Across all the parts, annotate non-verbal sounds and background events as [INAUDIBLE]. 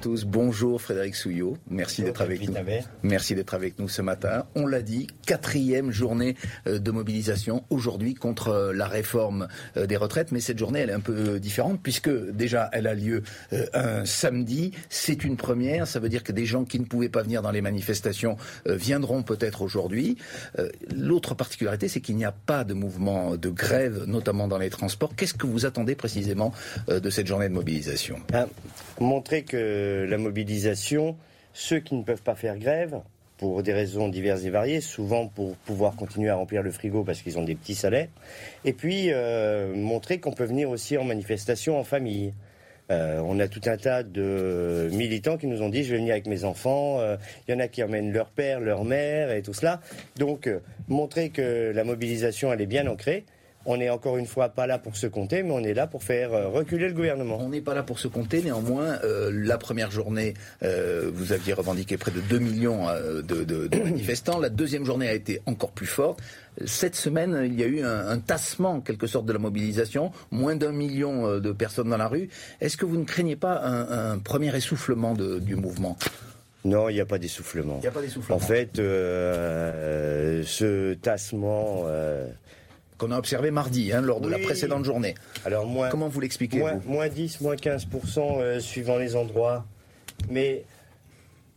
Tous, bonjour Frédéric Souillot, merci d'être avec nous. Merci d'être avec nous ce matin. On l'a dit, quatrième journée euh, de mobilisation aujourd'hui contre euh, la réforme euh, des retraites, mais cette journée elle est un peu différente puisque déjà elle a lieu un samedi, c'est une première, ça veut dire que des gens qui ne pouvaient pas venir dans les manifestations viendront peut-être aujourd'hui. L'autre particularité c'est qu'il n'y a pas de mouvement de grève, notamment dans les transports. Qu'est-ce que vous attendez précisément de cette journée de mobilisation? Ah, Montrer que la mobilisation, ceux qui ne peuvent pas faire grève, pour des raisons diverses et variées, souvent pour pouvoir continuer à remplir le frigo parce qu'ils ont des petits salaires, et puis euh, montrer qu'on peut venir aussi en manifestation en famille. Euh, on a tout un tas de militants qui nous ont dit je vais venir avec mes enfants. Il euh, y en a qui emmènent leur père, leur mère et tout cela. Donc montrer que la mobilisation elle est bien ancrée. On n'est encore une fois pas là pour se compter, mais on est là pour faire euh, reculer le gouvernement. On n'est pas là pour se compter, néanmoins, euh, la première journée, euh, vous aviez revendiqué près de 2 millions de, [COUGHS] manifestants. La deuxième journée a été encore plus forte. Cette semaine, il y a eu un, tassement, en quelque sorte, de la mobilisation, moins d'un million de personnes dans la rue. Est-ce que vous ne craignez pas un, premier essoufflement du mouvement? Non, il n'y a pas d'essoufflement. Il n'y a pas d'essoufflement. En fait, ce tassement qu'on a observé mardi, hein, lors de la précédente journée. Alors moins, Comment vous l'expliquez moins, 10, moins 15% euh, suivant les endroits. Mais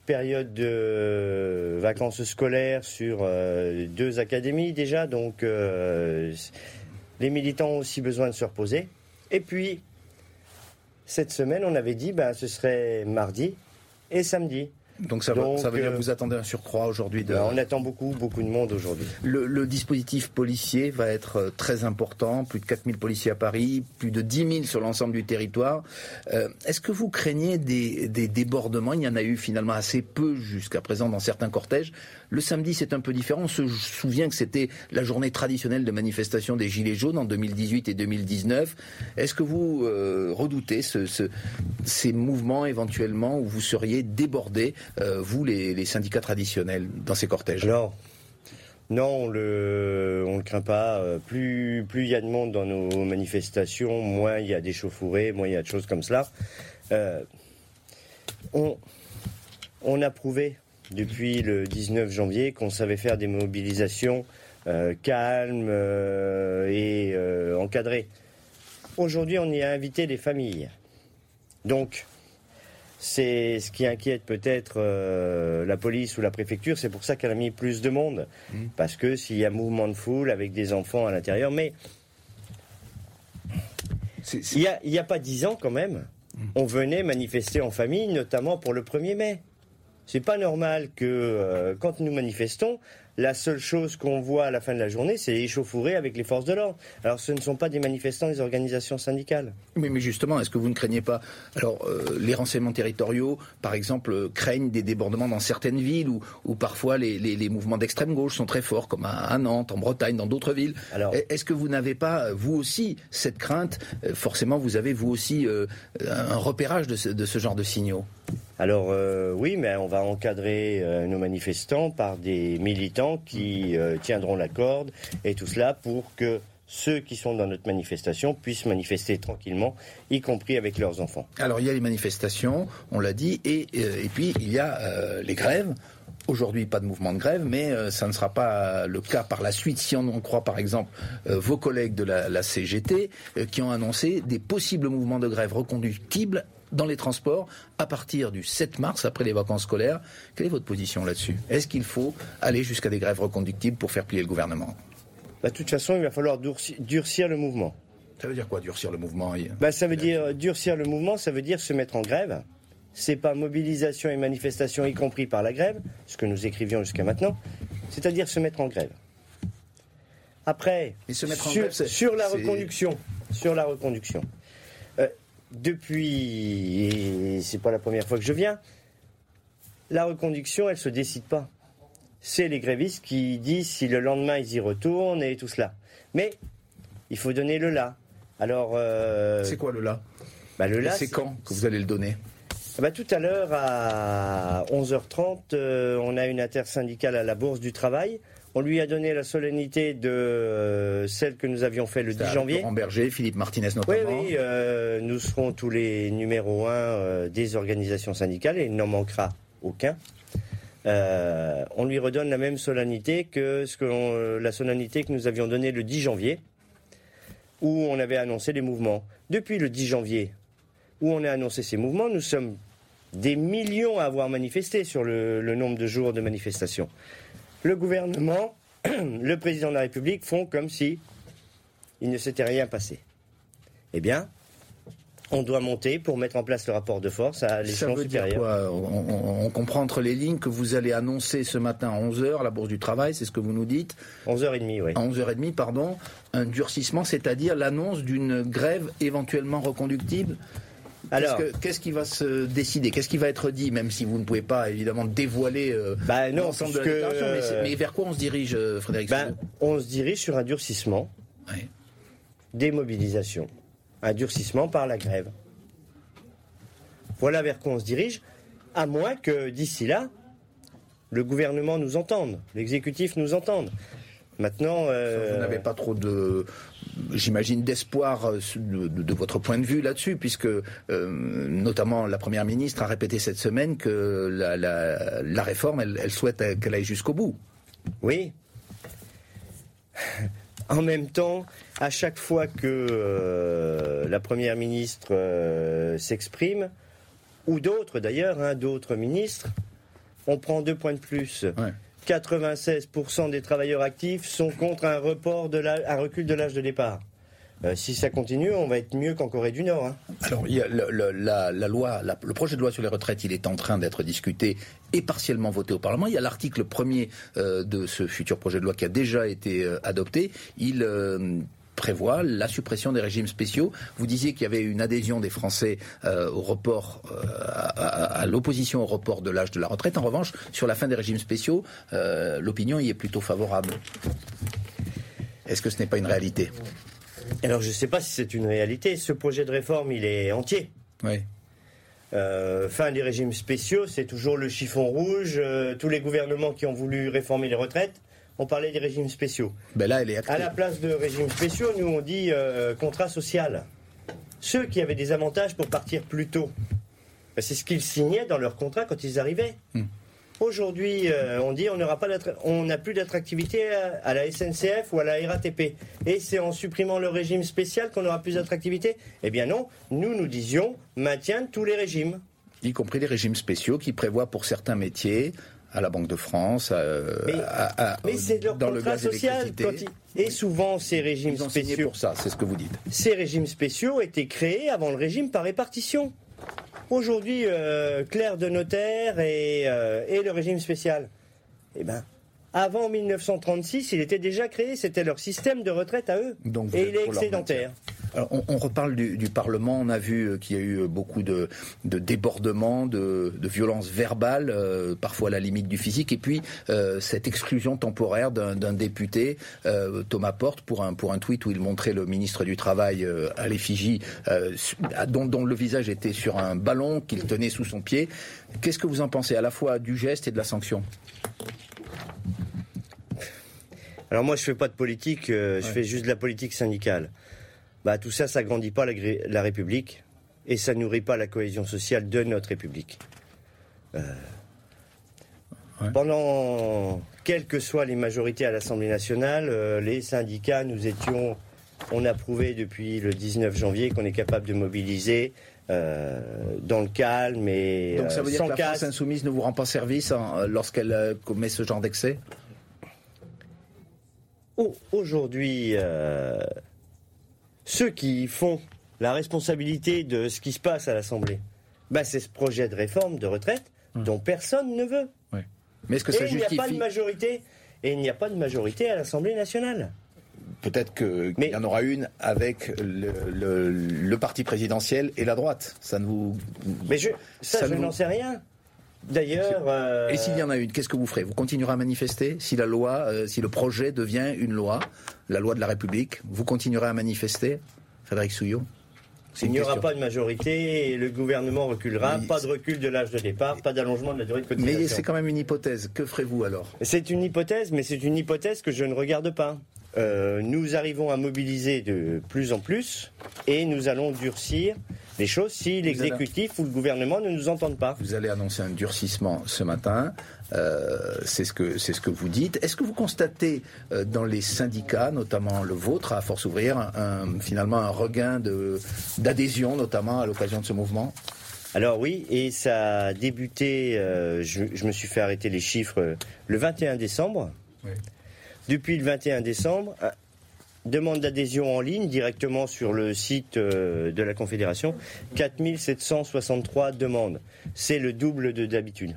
période de vacances scolaires sur euh, deux académies déjà, donc euh, les militants ont aussi besoin de se reposer. Et puis, cette semaine, on avait dit, ben, ce serait mardi et samedi. Donc ça, veut dire que euh, vous attendez un surcroît aujourd'hui de... On attend beaucoup, beaucoup de monde aujourd'hui. Le, dispositif policier va être euh, très important, plus de 4000 policiers à Paris, plus de 10 000 sur l'ensemble du territoire. Euh, est-ce que vous craignez des, débordements? Il y en a eu finalement assez peu jusqu'à présent dans certains cortèges. Le samedi, c'est un peu différent. On se souvient que c'était la journée traditionnelle de manifestation des Gilets jaunes en 2018 et 2019. Est-ce que vous redoutez ces mouvements éventuellement où vous seriez débordés? euh, vous, les, syndicats traditionnels, dans ces cortèges Alors, non, on le, on le craint pas. Euh, plus, plus il y a de monde dans nos manifestations, moins il y a des chauffourées, moins il y a de choses comme cela. Euh, on, on a prouvé depuis le 19 janvier qu'on savait faire des mobilisations calmes et encadrées. Aujourd'hui, on y a invité les familles. Donc, c'est ce qui inquiète peut-être euh, la police ou la préfecture. C'est pour ça qu'elle a mis plus de monde. Mmh. Parce que s'il y a mouvement de foule avec des enfants à l'intérieur, mais il n'y a, pas dix ans quand même, mmh. on venait manifester en famille, notamment pour le 1er mai. C'est pas normal que euh, quand nous manifestons, la seule chose qu'on voit à la fin de la journée, c'est les échauffourées avec les forces de l'ordre. Alors ce ne sont pas des manifestants des organisations syndicales. Mais, mais justement, est-ce que vous ne craignez pas Alors euh, les renseignements territoriaux, par exemple, euh, craignent des débordements dans certaines villes où, parfois les, mouvements d'extrême gauche sont très forts, comme à, Nantes, en Bretagne, dans d'autres villes. Alors, est-ce que vous n'avez pas, vous aussi, cette crainte? Forcément, vous avez vous aussi un repérage de ce genre de signaux. Alors euh, oui, mais on va encadrer euh, nos manifestants par des militants qui euh, tiendront la corde et tout cela pour que ceux qui sont dans notre manifestation puissent manifester tranquillement, y compris avec leurs enfants. Alors il y a les manifestations, on l'a dit, et, puis il y a les grèves. Aujourd'hui, pas de mouvement de grève, mais ça ne sera pas le cas par la suite si on en croit par exemple vos collègues de la CGT qui ont annoncé des possibles mouvements de grève reconductibles dans les transports à partir du 7 mars, après les vacances scolaires. Quelle est votre position là-dessus? Est-ce qu'il faut aller jusqu'à des grèves reconductibles pour faire plier le gouvernement? Bah, De toute façon, il va falloir durcir le mouvement. Ça veut dire quoi, durcir le mouvement? Bah, Ça veut dire durcir le mouvement, ça veut dire se mettre en grève. C'est pas mobilisation et manifestation, y compris par la grève, ce que nous écrivions jusqu'à maintenant, c'est-à-dire se mettre en grève. Après, se mettre en sur, grève, sur la reconduction, sur la reconduction, depuis, et c'est pas la première fois que je viens, la reconduction, elle se décide pas. C'est les grévistes qui disent si le lendemain ils y retournent et tout cela. Mais il faut donner le là. Alors. Euh, c'est quoi le là? bah, Le là. C'est quand que vous allez le donner? Ah bah, tout à l'heure, à 11h30, euh, on a une intersyndicale à la Bourse du Travail. On lui a donné la solennité de euh, celle que nous avions fait le 10 janvier. Laurent Berger, Philippe Martinez Oui, notamment. oui, euh, nous serons tous les numéros 1 des organisations syndicales et il n'en manquera aucun. Euh, on lui redonne la même solennité que, ce que l'on- euh, la solennité que nous avions donnée le 10 janvier, où on avait annoncé les mouvements. Depuis le 10 janvier, où on a annoncé ces mouvements, nous sommes des millions à avoir manifesté sur le, le nombre de jours de manifestation. Le gouvernement, [CLEARS THROAT] le président de la République font comme si il ne s'était rien passé. Eh bien, on doit monter pour mettre en place le rapport de force à l'échelon dire supérieur. quoi? On, on- on comprend entre les lignes que vous allez annoncer ce matin à 11h, la Bourse du Travail, c'est ce que vous nous dites, 11h30, oui. à 11h30, pardon, un durcissement, c'est-à-dire l'annonce d'une grève éventuellement reconductible? Alors, Qu'est-ce que- Qu'est-ce qui va se décider? Qu'est-ce qui va être dit, même si vous ne pouvez pas évidemment dévoiler euh, Bah non, l'ensemble de la que, déclaration, mais, vers quoi on se dirige, euh, Frédéric Soulou on se dirige sur un durcissement Ouais. des mobilisations. Un durcissement par la grève. Voilà vers quoi on se dirige, à moins que d'ici là, le gouvernement nous entende, l'exécutif nous entende. Maintenant, euh, Vous n'avez pas trop de, j'imagine, d'espoir euh, de, de- de votre point de vue là-dessus, puisque euh, notamment la Première ministre a répété cette semaine que la, la- la réforme, elle, elle souhaite euh, qu'elle aille jusqu'au bout. Oui. En même temps, à chaque fois que euh, la première ministre euh, s'exprime, ou d'autres d'ailleurs, hein, d'autres ministres, on prend deux points de plus. Ouais. 96% des travailleurs actifs sont contre un recul de l'âge de départ. Euh, si ça continue, on va être mieux qu'en Corée du Nord. hein. Alors, le, la, loi, le projet de loi sur les retraites, il est en train d'être discuté et partiellement voté au Parlement. Il y a l'article premier euh, de ce futur projet de loi qui a déjà été euh, adopté. Il prévoit la suppression des régimes spéciaux. Vous disiez qu'il y avait une adhésion des Français euh, au report, euh, à, à- à l'opposition au report de l'âge de la retraite. En revanche, sur la fin des régimes spéciaux, euh, l'opinion y est plutôt favorable. Est-ce que ce n'est pas une réalité? Alors je ne sais pas si c'est une réalité. Ce projet de réforme, il est entier. Oui. Euh, fin des régimes spéciaux, c'est toujours le chiffon rouge. Euh, tous les gouvernements qui ont voulu réformer les retraites ont parlé des régimes spéciaux. Ben là, elle est actée. À la place de régimes spéciaux, nous on dit euh, contrat social. Ceux qui avaient des avantages pour partir plus tôt, ben, c'est ce qu'ils signaient dans leur contrat quand ils arrivaient. Hmm. Aujourd'hui, euh, on dit on n'aura pas d'attra- on n'a plus d'attractivité à, à la SNCF ou à la RATP. Et c'est en supprimant le régime spécial qu'on aura plus d'attractivité Eh bien non, nous nous disions maintien de tous les régimes. y compris les régimes spéciaux qui prévoient pour certains métiers, à la Banque de France, euh, Mais- à- à- Mais c'est leur dans le contrat social. l'électricité. quand ils- Et souvent, ces régimes Ils ont signé spéciaux, pour ça, c'est ce que vous dites. ces régimes spéciaux étaient créés avant le régime par répartition. Aujourd'hui, euh, clerc de notaire et, euh, et le régime spécial. Eh ben, avant 1936, il était déjà créé. C'était leur système de retraite à eux. Donc et il est excédentaire. Alors, on, on reparle du, du Parlement. On a vu euh, qu'il y a eu beaucoup de, de débordements, de, de violences verbales, euh, parfois à la limite du physique, et puis euh, cette exclusion temporaire d'un député, euh, Thomas Porte, pour un, pour un tweet où il montrait le ministre du Travail euh, à l'effigie, euh, dont, dont le visage était sur un ballon qu'il tenait sous son pied. Qu'est-ce que vous en pensez à la fois du geste et de la sanction? Alors moi, je fais pas de politique. euh, Je fais juste de la politique syndicale. Bah tout ça, ça grandit pas la, République et ça nourrit pas la cohésion sociale de notre République. Euh, Ouais. Pendant quelles que soient les majorités à l'Assemblée nationale, euh, les syndicats, nous étions, on a prouvé depuis le 19 janvier qu'on est capable de mobiliser euh, dans le calme et Donc ça veut dire sans que la France casse. insoumise ne vous rend pas service hein, lorsqu'elle euh, commet ce genre d'excès? Au- Aujourd'hui, euh, ceux qui font la responsabilité de ce qui se passe à l'Assemblée, bah, c'est ce projet de réforme de retraite dont personne ne veut. Mais est-ce que Et ça il n'y a pas de majorité. Et il n'y a pas de majorité à l'Assemblée nationale. Peut-être que- qu'il Mais- y en aura une avec le, le- le parti présidentiel et la droite. Ça ne vous. Mais je, ça, Ça je n'en sais rien. D'ailleurs. euh, Et s'il y en a une, qu'est-ce que vous ferez? Vous continuerez à manifester? Si la loi, euh, si le projet devient une loi, la loi de la République, vous continuerez à manifester, Frédéric Souillot Il n'y aura pas de majorité et le gouvernement reculera. pas de recul de l'âge de départ, pas d'allongement de la durée de cotisation. Mais c'est quand même une hypothèse. Que ferez-vous alors? C'est une hypothèse, mais c'est une hypothèse que je ne regarde pas. Euh, nous arrivons à mobiliser de plus en plus et nous allons durcir les choses si l'exécutif ou le gouvernement ne nous entendent pas. Vous allez annoncer un durcissement ce matin. Euh, c'est ce que c'est ce que vous dites. Est-ce que vous constatez euh, dans les syndicats, notamment le vôtre à Force ouvrière, un, finalement un regain d'adhésion, notamment à l'occasion de ce mouvement? Alors oui, et ça a débuté, je, je, me suis fait arrêter les chiffres le 21 décembre. Oui. Depuis le 21 décembre, euh, demande d'adhésion en ligne directement sur le site euh, de la Confédération, 4763 demandes. C'est le double de d'habitude.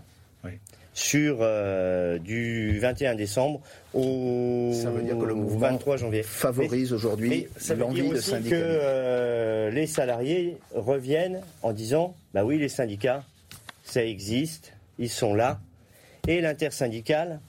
Sur euh, du 21 décembre au, ça veut dire que le mouvement 23 janvier. Favorise aujourd'hui l'envie de syndicat. que les salariés reviennent en disant bah oui, les syndicats, ça existe, ils sont là. Et l'intersyndicale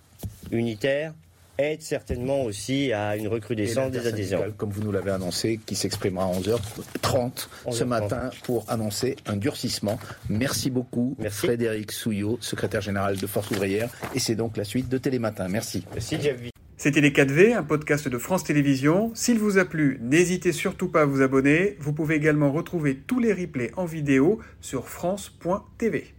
unitaire, aide certainement aussi à une recrudescence des adhésions. Comme vous nous l'avez annoncé, qui s'exprimera à 11h30 ce matin pour annoncer un durcissement. Merci beaucoup, Frédéric Souillot, secrétaire général de Force ouvrière. Et c'est donc la suite de Télématin. Merci. Merci, C'était Les 4V, un podcast de France Télévisions. S'il vous a plu, n'hésitez surtout pas à vous abonner. Vous pouvez également retrouver tous les replays en vidéo sur France.tv.